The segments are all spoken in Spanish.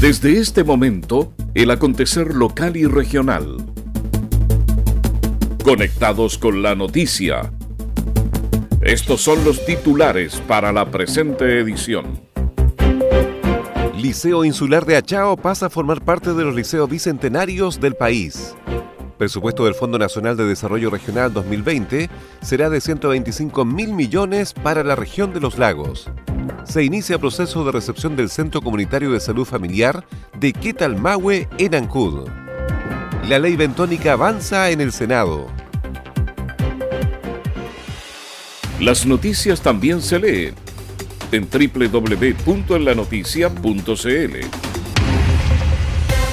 Desde este momento, el acontecer local y regional. Conectados con la noticia. Estos son los titulares para la presente edición. Liceo Insular de Achao pasa a formar parte de los liceos bicentenarios del país. Presupuesto del Fondo Nacional de Desarrollo Regional 2020 será de 125 mil millones para la región de los lagos se inicia proceso de recepción del Centro Comunitario de Salud Familiar de Quetalmahue en Ancud. La ley bentónica avanza en el Senado. Las noticias también se leen en www.enlanoticia.cl.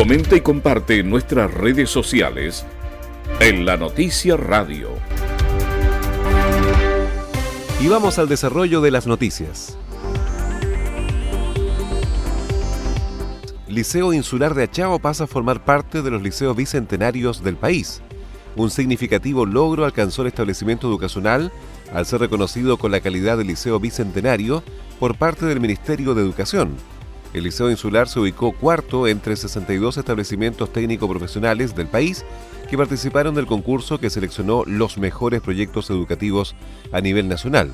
Comenta y comparte en nuestras redes sociales en la Noticia Radio. Y vamos al desarrollo de las noticias. Liceo Insular de Achao pasa a formar parte de los liceos bicentenarios del país. Un significativo logro alcanzó el establecimiento educacional al ser reconocido con la calidad de liceo bicentenario por parte del Ministerio de Educación. El Liceo Insular se ubicó cuarto entre 62 establecimientos técnico-profesionales del país que participaron del concurso que seleccionó los mejores proyectos educativos a nivel nacional.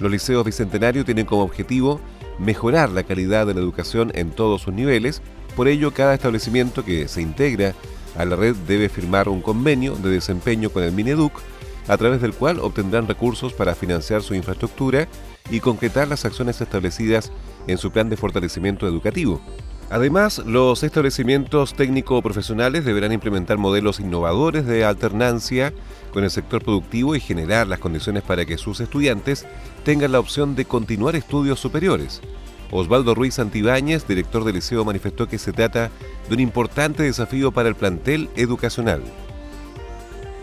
Los liceos bicentenarios tienen como objetivo mejorar la calidad de la educación en todos sus niveles, por ello cada establecimiento que se integra a la red debe firmar un convenio de desempeño con el Mineduc, a través del cual obtendrán recursos para financiar su infraestructura y concretar las acciones establecidas en su plan de fortalecimiento educativo. Además, los establecimientos técnico-profesionales deberán implementar modelos innovadores de alternancia con el sector productivo y generar las condiciones para que sus estudiantes tengan la opción de continuar estudios superiores. Osvaldo Ruiz Antibáñez, director del liceo, manifestó que se trata de un importante desafío para el plantel educacional.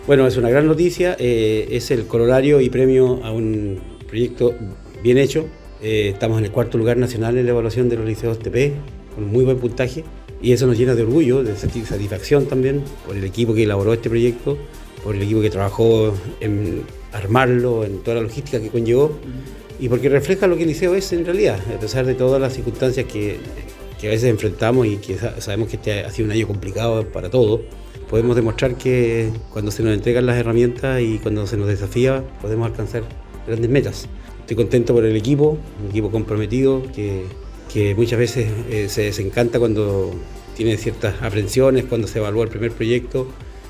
Bueno, es una gran noticia, eh, es el corolario y premio a un proyecto bien hecho. Eh, estamos en el cuarto lugar nacional en la evaluación de los liceos TP, con muy buen puntaje y eso nos llena de orgullo, de satisfacción también por el equipo que elaboró este proyecto, por el equipo que trabajó en armarlo, en toda la logística que conllevó y porque refleja lo que el liceo es en realidad, a pesar de todas las circunstancias que, que a veces enfrentamos y que sabemos que este ha sido un año complicado para todos, podemos demostrar que cuando se nos entregan las herramientas y cuando se nos desafía podemos alcanzar grandes metas. Estoy contento por el equipo, un equipo comprometido que que muchas veces eh, se desencanta cuando tiene ciertas aprensiones, cuando se evalúa el primer proyecto,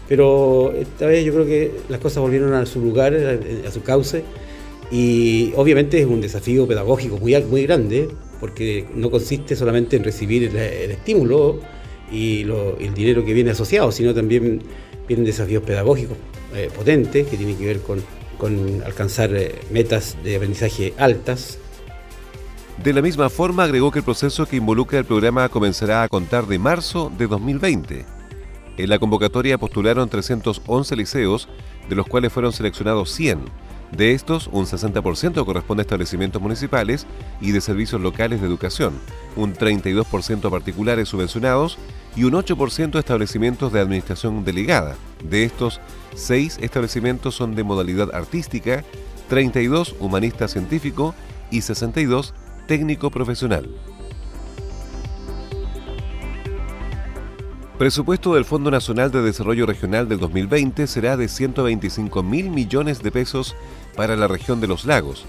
pero esta vez yo creo que las cosas volvieron a su lugar, a, su cauce, y obviamente es un desafío pedagógico muy, muy grande, porque no consiste solamente en recibir el, estímulo y el dinero que viene asociado, sino también vienen desafíos pedagógicos eh, potentes que tienen que ver con, con alcanzar eh, metas de aprendizaje altas, de la misma forma, agregó que el proceso que involucra el programa comenzará a contar de marzo de 2020. En la convocatoria postularon 311 liceos, de los cuales fueron seleccionados 100. De estos, un 60% corresponde a establecimientos municipales y de servicios locales de educación, un 32% a particulares subvencionados y un 8% a establecimientos de administración delegada. De estos, 6 establecimientos son de modalidad artística, 32 humanista científico y 62 técnico profesional. Presupuesto del Fondo Nacional de Desarrollo Regional del 2020 será de 125 mil millones de pesos para la región de los lagos.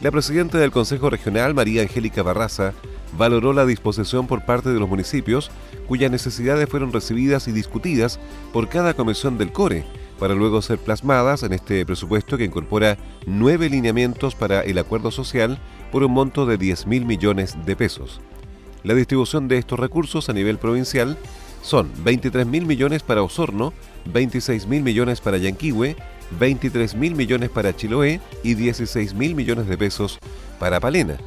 La presidenta del Consejo Regional, María Angélica Barraza, valoró la disposición por parte de los municipios cuyas necesidades fueron recibidas y discutidas por cada comisión del CORE, para luego ser plasmadas en este presupuesto que incorpora nueve lineamientos para el acuerdo social por un monto de 10 mil millones de pesos. La distribución de estos recursos a nivel provincial son 23 mil millones para Osorno, 26 mil millones para Yanquihue, 23 mil millones para Chiloé y 16 mil millones de pesos para Palena.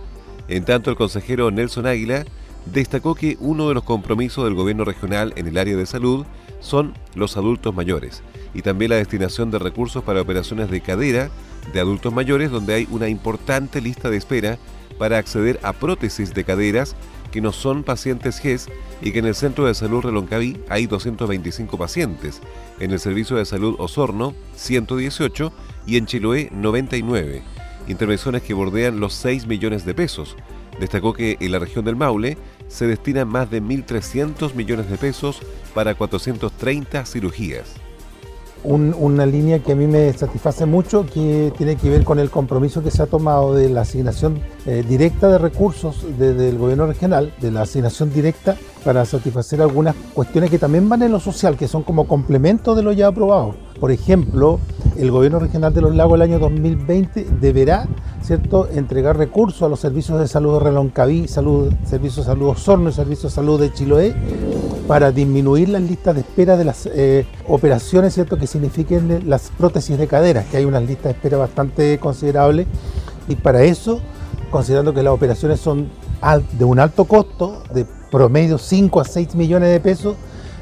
En tanto, el consejero Nelson Águila destacó que uno de los compromisos del gobierno regional en el área de salud son los adultos mayores y también la destinación de recursos para operaciones de cadera de adultos mayores donde hay una importante lista de espera para acceder a prótesis de caderas que no son pacientes GES y que en el Centro de Salud Reloncaví hay 225 pacientes, en el Servicio de Salud Osorno 118 y en Chiloé 99, intervenciones que bordean los 6 millones de pesos. Destacó que en la región del Maule se destinan más de 1.300 millones de pesos para 430 cirugías una línea que a mí me satisface mucho, que tiene que ver con el compromiso que se ha tomado de la asignación eh, directa de recursos desde el gobierno regional, de la asignación directa para satisfacer algunas cuestiones que también van en lo social, que son como complemento de lo ya aprobado. Por ejemplo, el gobierno regional de los lagos el año 2020 deberá ¿cierto? entregar recursos a los servicios de salud de Reloncaví, salud, servicios de salud Osorno y servicios de salud de Chiloé para disminuir las listas de espera de las eh, operaciones ¿cierto? que signifiquen las prótesis de cadera, que hay una lista de espera bastante considerable y para eso, considerando que las operaciones son de un alto costo, de promedio 5 a 6 millones de pesos,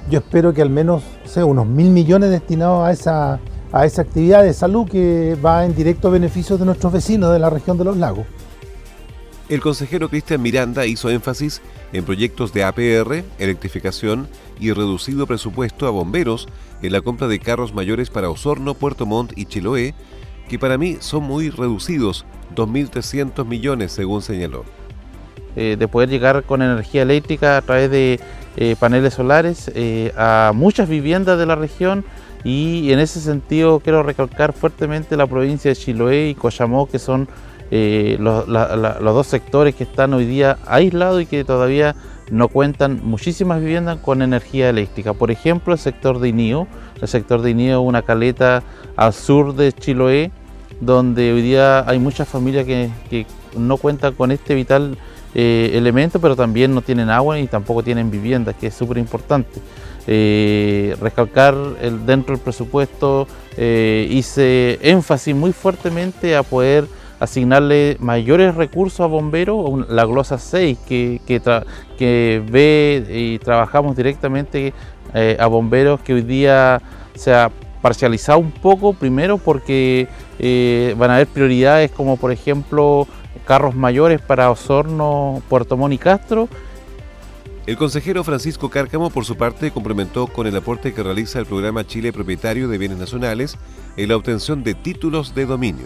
yo espero que al menos sea unos mil millones destinados a esa a esa actividad de salud que va en directo beneficio de nuestros vecinos de la región de los lagos. El consejero Cristian Miranda hizo énfasis en proyectos de APR, electrificación y reducido presupuesto a bomberos en la compra de carros mayores para Osorno, Puerto Montt y Chiloé, que para mí son muy reducidos, 2.300 millones según señaló. Eh, de poder llegar con energía eléctrica a través de eh, paneles solares eh, a muchas viviendas de la región y en ese sentido quiero recalcar fuertemente la provincia de Chiloé y Coyamó, que son eh, los, dos sectores que están hoy día aislados y que todavía no cuentan muchísimas viviendas con energía eléctrica. Por ejemplo, el sector de Inío, el sector de Inío una caleta al sur de Chiloé, donde hoy día hay muchas familias que, no cuentan con este vital eh, elemento, pero también no tienen agua y tampoco tienen viviendas, que es súper importante. Eh, recalcar el, dentro del presupuesto eh, hice énfasis muy fuertemente a poder asignarle mayores recursos a bomberos, la glosa 6 que, que, ve y trabajamos directamente eh, a bomberos que hoy día se ha parcializado un poco, primero porque van a haber prioridades como por ejemplo carros mayores para Osorno, Puerto Montt y Castro el consejero Francisco Cárcamo, por su parte, complementó con el aporte que realiza el programa Chile Propietario de Bienes Nacionales en la obtención de títulos de dominio.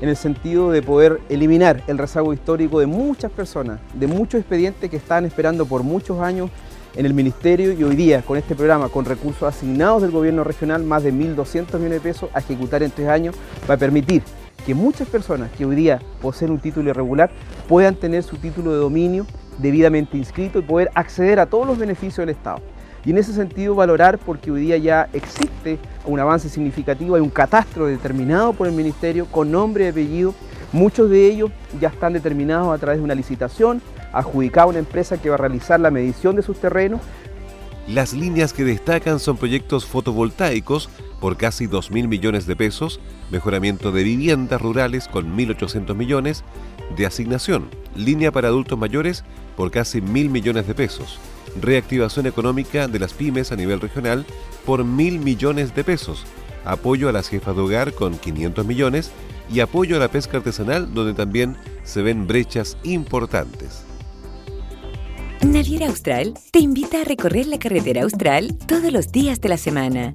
En el sentido de poder eliminar el rezago histórico de muchas personas, de muchos expedientes que están esperando por muchos años en el Ministerio y hoy día con este programa, con recursos asignados del gobierno regional, más de 1.200 millones de pesos a ejecutar en tres años, va a permitir que muchas personas que hoy día poseen un título irregular puedan tener su título de dominio debidamente inscrito y poder acceder a todos los beneficios del Estado. Y en ese sentido valorar porque hoy día ya existe un avance significativo, hay un catastro determinado por el Ministerio con nombre y apellido. Muchos de ellos ya están determinados a través de una licitación, adjudicada a una empresa que va a realizar la medición de sus terrenos. Las líneas que destacan son proyectos fotovoltaicos por casi 2.000 millones de pesos, mejoramiento de viviendas rurales con 1.800 millones, de asignación, línea para adultos mayores por casi mil millones de pesos, reactivación económica de las pymes a nivel regional por mil millones de pesos, apoyo a las jefas de hogar con 500 millones y apoyo a la pesca artesanal donde también se ven brechas importantes. Naviera Austral te invita a recorrer la carretera austral todos los días de la semana.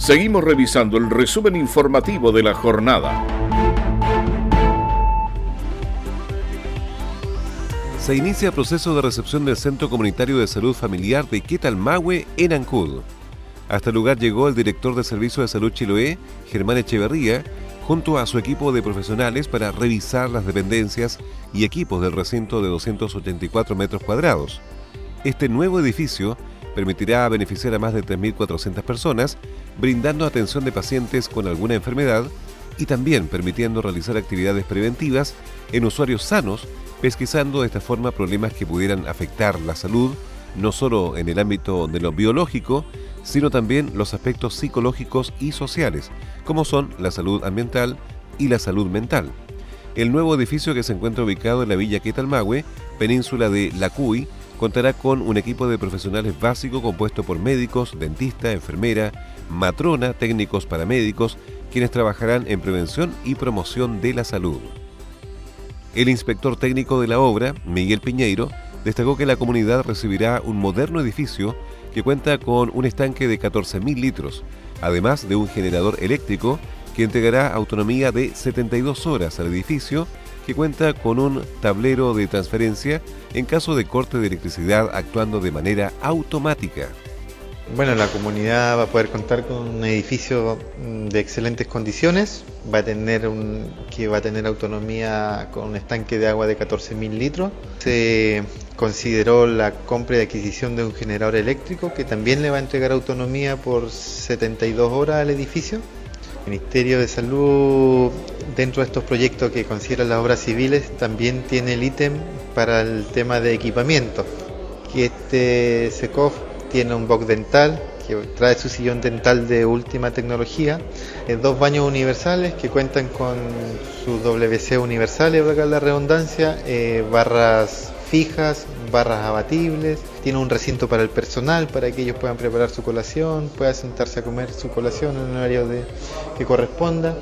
Seguimos revisando el resumen informativo de la jornada. Se inicia proceso de recepción del Centro Comunitario de Salud Familiar de Quetalmahue en Ancud. Hasta el lugar llegó el director de Servicio de Salud Chiloé, Germán Echeverría, junto a su equipo de profesionales para revisar las dependencias y equipos del recinto de 284 metros cuadrados. Este nuevo edificio permitirá beneficiar a más de 3.400 personas, brindando atención de pacientes con alguna enfermedad y también permitiendo realizar actividades preventivas en usuarios sanos, pesquisando de esta forma problemas que pudieran afectar la salud, no solo en el ámbito de lo biológico, sino también los aspectos psicológicos y sociales, como son la salud ambiental y la salud mental. El nuevo edificio que se encuentra ubicado en la villa Quetalmahue, península de Lacuy, contará con un equipo de profesionales básico compuesto por médicos, dentista, enfermera, matrona, técnicos paramédicos, quienes trabajarán en prevención y promoción de la salud. El inspector técnico de la obra, Miguel Piñeiro, destacó que la comunidad recibirá un moderno edificio que cuenta con un estanque de 14.000 litros, además de un generador eléctrico que entregará autonomía de 72 horas al edificio, cuenta con un tablero de transferencia en caso de corte de electricidad actuando de manera automática. Bueno, la comunidad va a poder contar con un edificio mm, de excelentes condiciones, va a tener un, que va a tener autonomía con un estanque de agua de 14.000 litros. Se consideró la compra y adquisición de un generador eléctrico que también le va a entregar autonomía por 72 horas al edificio. Ministerio de Salud, dentro de estos proyectos que consideran las obras civiles, también tiene el ítem para el tema de equipamiento, que este SECOF tiene un box dental que trae su sillón dental de última tecnología, eh, dos baños universales que cuentan con sus WC universales, para la redundancia, eh, barras fijas, barras abatibles, tiene un recinto para el personal para que ellos puedan preparar su colación, puedan sentarse a comer su colación en el horario que corresponda.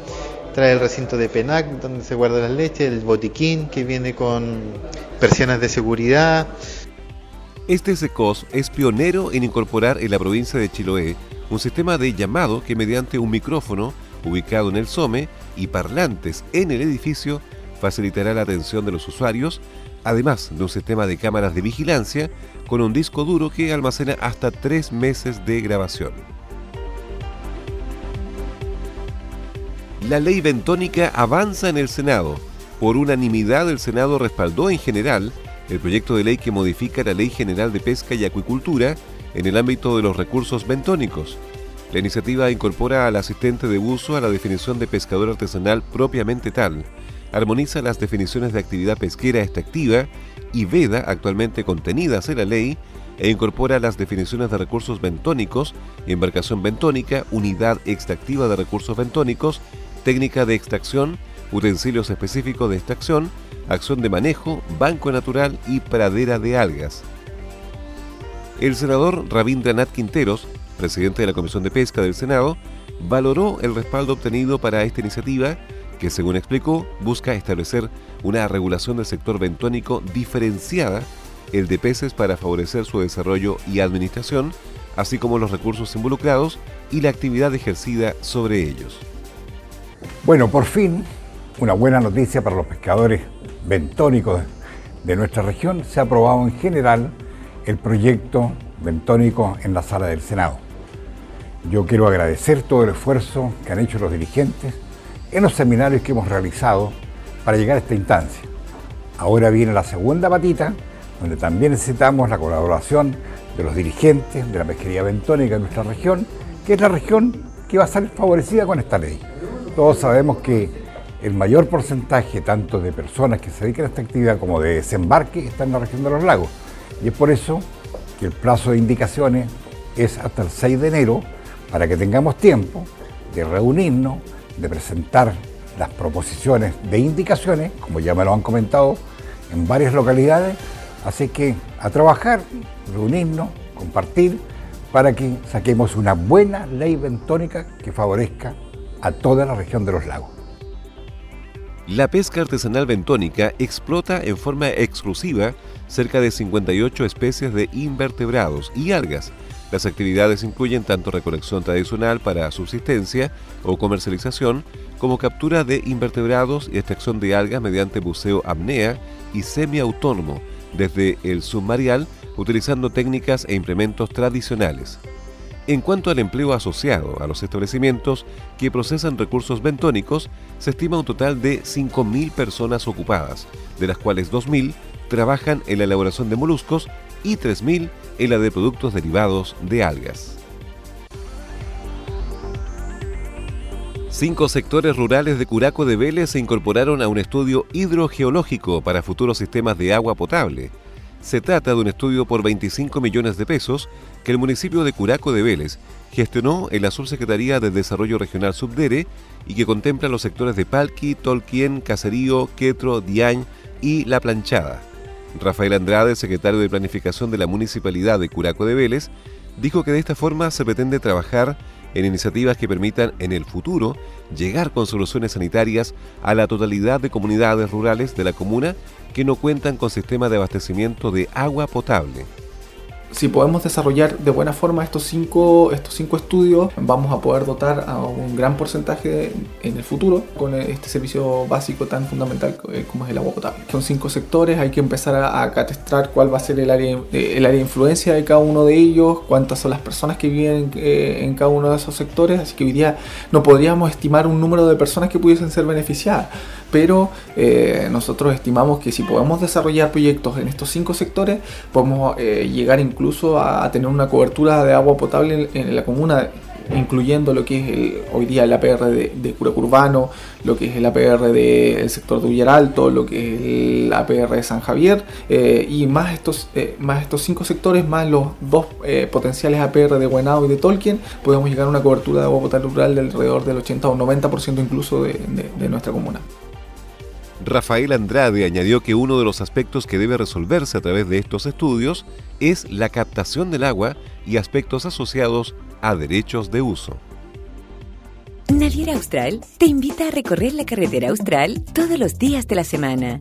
Trae el recinto de PENAC donde se guarda la leche, el botiquín que viene con persianas de seguridad, este SECOS es pionero en incorporar en la provincia de Chiloé un sistema de llamado que mediante un micrófono ubicado en el SOME y parlantes en el edificio facilitará la atención de los usuarios, además de un sistema de cámaras de vigilancia con un disco duro que almacena hasta tres meses de grabación. La ley bentónica avanza en el Senado. Por unanimidad el Senado respaldó en general el proyecto de ley que modifica la Ley General de Pesca y Acuicultura en el ámbito de los recursos bentónicos. La iniciativa incorpora al asistente de uso a la definición de pescador artesanal propiamente tal, armoniza las definiciones de actividad pesquera extractiva y veda actualmente contenidas en la ley e incorpora las definiciones de recursos bentónicos, embarcación bentónica, unidad extractiva de recursos bentónicos, técnica de extracción, utensilios específicos de extracción, acción de manejo, banco natural y pradera de algas. El senador Rabindranath Quinteros, presidente de la Comisión de Pesca del Senado, valoró el respaldo obtenido para esta iniciativa que, según explicó, busca establecer una regulación del sector bentónico diferenciada, el de peces para favorecer su desarrollo y administración, así como los recursos involucrados y la actividad ejercida sobre ellos. Bueno, por fin, una buena noticia para los pescadores bentónicos de nuestra región, se ha aprobado en general el proyecto bentónico en la sala del Senado. Yo quiero agradecer todo el esfuerzo que han hecho los dirigentes en los seminarios que hemos realizado para llegar a esta instancia. Ahora viene la segunda patita, donde también necesitamos la colaboración de los dirigentes de la pesquería bentónica de nuestra región, que es la región que va a ser favorecida con esta ley. Todos sabemos que el mayor porcentaje tanto de personas que se dedican a esta actividad como de desembarque está en la región de los lagos. Y es por eso que el plazo de indicaciones es hasta el 6 de enero para que tengamos tiempo de reunirnos, de presentar las proposiciones de indicaciones, como ya me lo han comentado, en varias localidades. Así que a trabajar, reunirnos, compartir, para que saquemos una buena ley bentónica que favorezca a toda la región de los lagos. La pesca artesanal bentónica explota en forma exclusiva cerca de 58 especies de invertebrados y algas. Las actividades incluyen tanto recolección tradicional para subsistencia o comercialización, como captura de invertebrados y extracción de algas mediante buceo apnea y semiautónomo desde el submarial utilizando técnicas e implementos tradicionales. En cuanto al empleo asociado a los establecimientos que procesan recursos bentónicos, se estima un total de 5.000 personas ocupadas, de las cuales 2.000 trabajan en la elaboración de moluscos y 3.000 en la de productos derivados de algas. Cinco sectores rurales de Curaco de Vélez se incorporaron a un estudio hidrogeológico para futuros sistemas de agua potable. Se trata de un estudio por 25 millones de pesos que el municipio de Curaco de Vélez gestionó en la Subsecretaría de Desarrollo Regional Subdere y que contempla los sectores de Palqui, Tolquien, Caserío, Quetro, Diañ y La Planchada. Rafael Andrade, secretario de Planificación de la Municipalidad de Curaco de Vélez, dijo que de esta forma se pretende trabajar en iniciativas que permitan en el futuro llegar con soluciones sanitarias a la totalidad de comunidades rurales de la comuna que no cuentan con sistema de abastecimiento de agua potable si podemos desarrollar de buena forma estos cinco, estos cinco estudios, vamos a poder dotar a un gran porcentaje en el futuro con este servicio básico tan fundamental eh, como es el agua potable. Son cinco sectores, hay que empezar a, a catastrar cuál va a ser el área, el área de influencia de cada uno de ellos, cuántas son las personas que viven eh, en cada uno de esos sectores, así que hoy día no podríamos estimar un número de personas que pudiesen ser beneficiadas pero eh, nosotros estimamos que si podemos desarrollar proyectos en estos cinco sectores, podemos eh, llegar incluso a, tener una cobertura de agua potable en, la comuna incluyendo lo que es el, hoy día el APR de, de lo que es el APR del sector de Villaralto, lo que es el APR de San Javier, eh, y más estos, más estos cinco sectores, más los dos potenciales APR de Buenao y de Tolkien, podemos llegar a una cobertura de agua potable rural de alrededor del 80 o 90% incluso de nuestra comuna. Rafael Andrade añadió que uno de los aspectos que debe resolverse a través de estos estudios es la captación del agua y aspectos asociados a derechos de uso. Naviera Austral te invita a recorrer la carretera austral todos los días de la semana.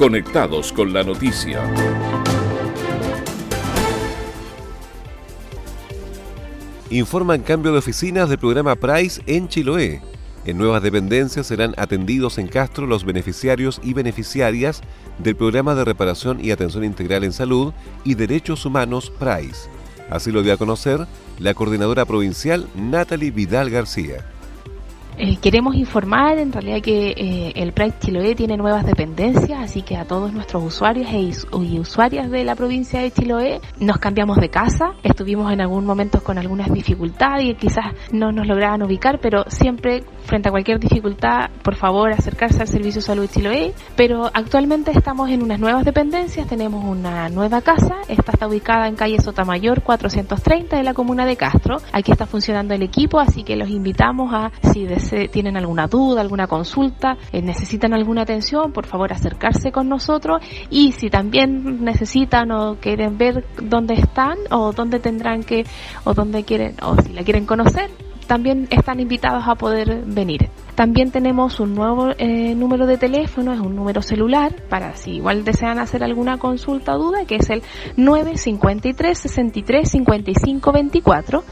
Conectados con la noticia. Informan cambio de oficinas del programa Price en Chiloé. En nuevas dependencias serán atendidos en Castro los beneficiarios y beneficiarias del programa de reparación y atención integral en salud y derechos humanos Price. Así lo dio a conocer la coordinadora provincial Natalie Vidal García. Eh, queremos informar en realidad que eh, el Pride Chiloé tiene nuevas dependencias, así que a todos nuestros usuarios e y usuarias de la provincia de Chiloé nos cambiamos de casa. Estuvimos en algún momento con algunas dificultades y quizás no nos lograban ubicar, pero siempre frente a cualquier dificultad, por favor, acercarse al Servicio Salud Chiloé. Pero actualmente estamos en unas nuevas dependencias, tenemos una nueva casa, esta está ubicada en calle Sotamayor 430 de la comuna de Castro. Aquí está funcionando el equipo, así que los invitamos a, si tienen alguna duda, alguna consulta, eh, necesitan alguna atención, por favor acercarse con nosotros y si también necesitan o quieren ver dónde están o dónde tendrán que o dónde quieren o si la quieren conocer, también están invitados a poder venir. También tenemos un nuevo eh, número de teléfono, es un número celular, para si igual desean hacer alguna consulta o duda, que es el 953 63 55 24.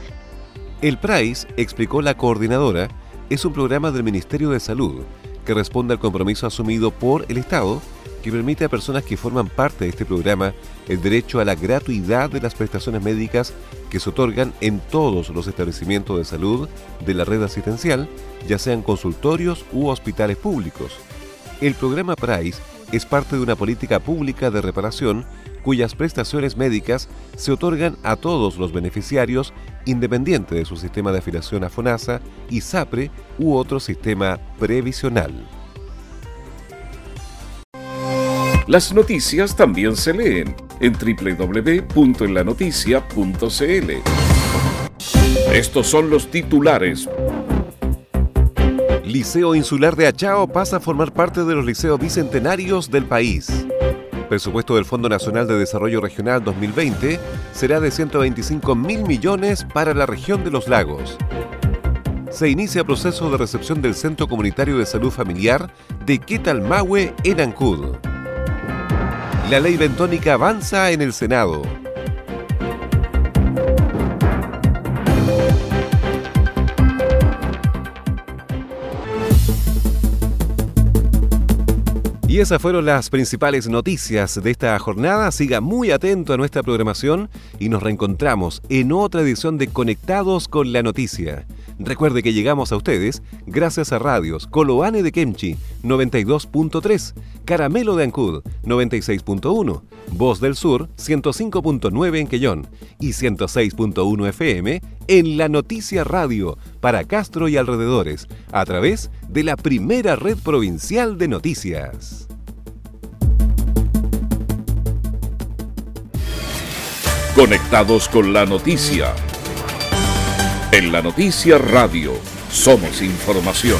El PRICE, explicó la coordinadora, es un programa del Ministerio de Salud que responde al compromiso asumido por el Estado que permite a personas que forman parte de este programa el derecho a la gratuidad de las prestaciones médicas que se otorgan en todos los establecimientos de salud de la red asistencial, ya sean consultorios u hospitales públicos. El programa PRICE es parte de una política pública de reparación cuyas prestaciones médicas se otorgan a todos los beneficiarios independiente de su sistema de afiliación a FONASA, ISAPRE u otro sistema previsional. Las noticias también se leen en www.enlanoticia.cl. Estos son los titulares. Liceo Insular de Achao pasa a formar parte de los liceos bicentenarios del país. presupuesto del Fondo Nacional de Desarrollo Regional 2020 será de 125 mil millones para la región de los lagos. Se inicia proceso de recepción del Centro Comunitario de Salud Familiar de Quetalmahue en Ancud. La ley bentónica avanza en el Senado. Y esas fueron las principales noticias de esta jornada. Siga muy atento a nuestra programación y nos reencontramos en otra edición de Conectados con la Noticia. Recuerde que llegamos a ustedes gracias a radios Coloane de Kemchi 92.3, Caramelo de Ancud 96.1, Voz del Sur 105.9 en Quellón y 106.1 FM en La Noticia Radio para Castro y alrededores a través de la primera red provincial de noticias. Conectados con la noticia. En la Noticia Radio somos información.